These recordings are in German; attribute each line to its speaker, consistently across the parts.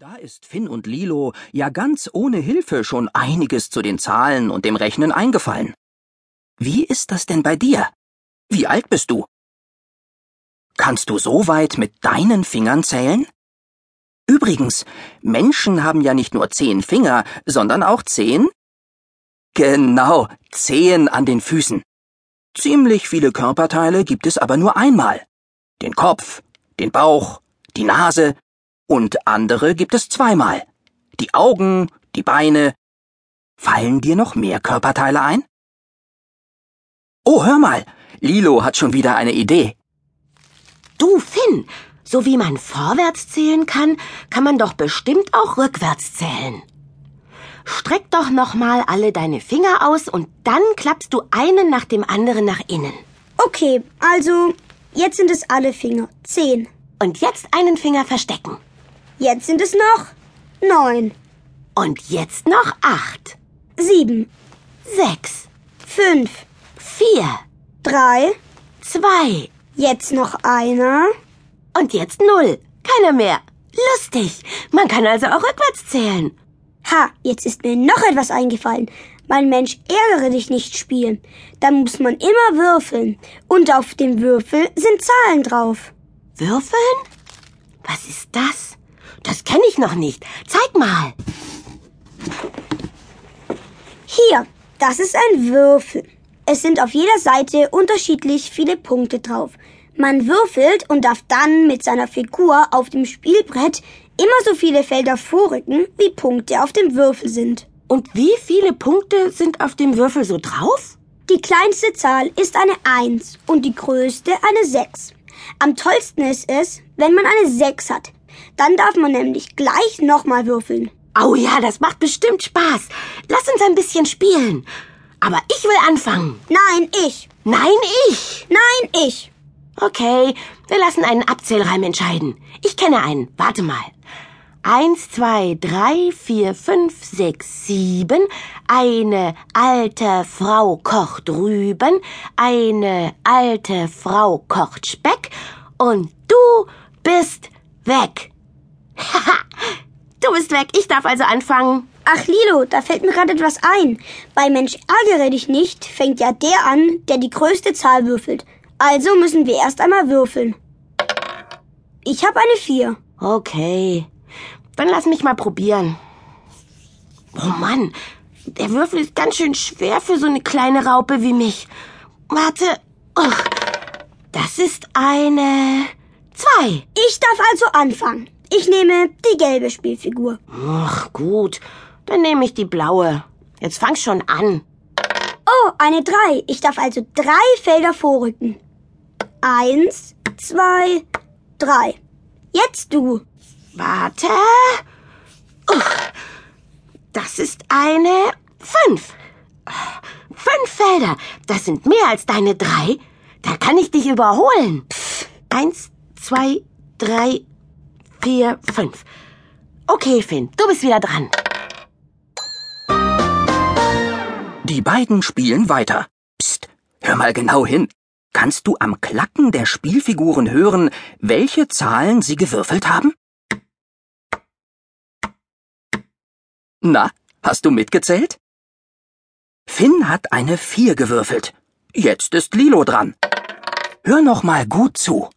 Speaker 1: Da ist Finn und Lilo ja ganz ohne Hilfe schon einiges zu den Zahlen und dem Rechnen eingefallen. Wie ist das denn bei dir? Wie alt bist du? Kannst du so weit mit deinen Fingern zählen? Übrigens, Menschen haben ja nicht nur zehn Finger, sondern auch zehn? Genau, Zehen an den Füßen. Ziemlich viele Körperteile gibt es aber nur einmal. Den Kopf, den Bauch, die Nase, und andere gibt es zweimal. Die Augen, die Beine. Fallen dir noch mehr Körperteile ein? Oh, hör mal, Lilo hat schon wieder eine Idee.
Speaker 2: Du, Finn, so wie man vorwärts zählen kann, kann man doch bestimmt auch rückwärts zählen. Streck doch noch mal alle deine Finger aus und dann klappst du einen nach dem anderen nach innen.
Speaker 3: Okay, also jetzt sind es alle Finger. Zehn.
Speaker 2: Und jetzt einen Finger verstecken.
Speaker 3: Jetzt sind es noch neun,
Speaker 2: Und jetzt noch acht,
Speaker 3: sieben,
Speaker 2: sechs,
Speaker 3: fünf,
Speaker 2: vier,
Speaker 3: drei,
Speaker 2: zwei
Speaker 3: jetzt noch einer.
Speaker 2: und jetzt null. Keiner mehr. Lustig. Man kann also auch rückwärts zählen.
Speaker 3: Ha, jetzt ist mir noch etwas eingefallen. Mein Mensch, ärgere dich nicht spielen. Da muss man immer würfeln. Und auf dem Würfel sind Zahlen drauf.
Speaker 2: Würfeln? Was ist das? Das kenne ich noch nicht. Zeig mal.
Speaker 3: Hier, das ist ein Würfel. Es sind auf jeder Seite unterschiedlich viele Punkte drauf. Man würfelt und darf dann mit seiner Figur auf dem Spielbrett immer so viele Felder vorrücken, wie Punkte auf dem Würfel sind.
Speaker 2: Und wie viele Punkte sind auf dem Würfel so drauf?
Speaker 3: Die kleinste Zahl ist eine 1 und die größte eine 6. Am tollsten ist es, wenn man eine 6 hat. Dann darf man nämlich gleich nochmal würfeln.
Speaker 2: Oh ja, das macht bestimmt Spaß. Lass uns ein bisschen spielen. Aber ich will anfangen.
Speaker 3: Nein, ich.
Speaker 2: Nein, ich.
Speaker 3: Nein, ich.
Speaker 2: Okay, wir lassen einen Abzählreim entscheiden. Ich kenne einen. Warte mal. Eins, zwei, drei, vier, fünf, sechs, sieben. Eine alte Frau kocht Rüben. Eine alte Frau kocht Speck. Und du bist weg. Haha, du bist weg. Ich darf also anfangen.
Speaker 3: Ach, Lilo, da fällt mir gerade etwas ein. Bei Mensch ärgere dich nicht fängt ja der an, der die größte Zahl würfelt. Also müssen wir erst einmal würfeln. Ich habe eine 4.
Speaker 2: Okay, dann lass mich mal probieren. Oh Mann, der Würfel ist ganz schön schwer für so eine kleine Raupe wie mich. Warte. Ugh, das ist eine zwei.
Speaker 3: Ich darf also anfangen. Ich nehme die gelbe Spielfigur.
Speaker 2: Ach gut, dann nehme ich die blaue. Jetzt fang schon an.
Speaker 3: Oh, eine 3. Ich darf also drei Felder vorrücken. Eins, zwei, drei. Jetzt du.
Speaker 2: Warte. Ugh, das ist eine fünf. Fünf Felder. Das sind mehr als deine drei. Da kann ich dich überholen. Eins, zwei, drei, vier, fünf. Okay, Finn, du bist wieder dran.
Speaker 1: Die beiden spielen weiter. Psst, hör mal genau hin. Kannst du am Klacken der Spielfiguren hören, welche Zahlen sie gewürfelt haben? Na, hast du mitgezählt? Finn hat eine Vier gewürfelt. Jetzt ist Lilo dran. Hör noch mal gut zu.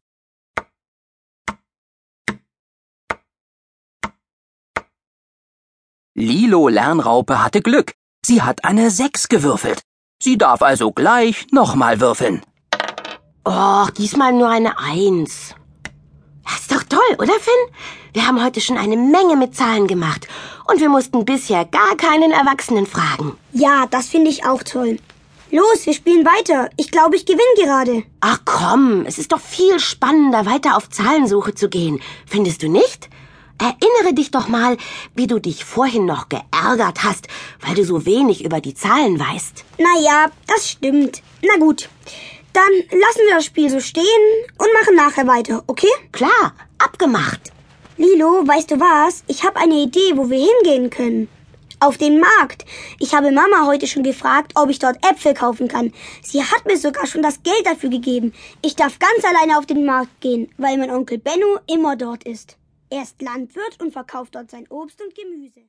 Speaker 1: Lilo Lernraupe hatte Glück. Sie hat eine Sechs gewürfelt. Sie darf also gleich nochmal würfeln.
Speaker 2: Och, diesmal nur eine Eins. Das ist doch toll, oder Finn? Wir haben heute schon eine Menge mit Zahlen gemacht und wir mussten bisher gar keinen Erwachsenen fragen.
Speaker 3: Ja, das finde ich auch toll. Los, wir spielen weiter. Ich glaube, ich gewinne gerade.
Speaker 2: Ach komm, es ist doch viel spannender, weiter auf Zahlensuche zu gehen. Findest du nicht? Erinnere dich doch mal, wie du dich vorhin noch geärgert hast, weil du so wenig über die Zahlen weißt.
Speaker 3: Naja, das stimmt. Na gut. Dann lassen wir das Spiel so stehen und machen nachher weiter, okay?
Speaker 2: Klar, abgemacht.
Speaker 3: Lilo, weißt du was? Ich habe eine Idee, wo wir hingehen können. Auf den Markt. Ich habe Mama heute schon gefragt, ob ich dort Äpfel kaufen kann. Sie hat mir sogar schon das Geld dafür gegeben. Ich darf ganz alleine auf den Markt gehen, weil mein Onkel Benno immer dort ist. Er ist Landwirt und verkauft dort sein Obst und Gemüse.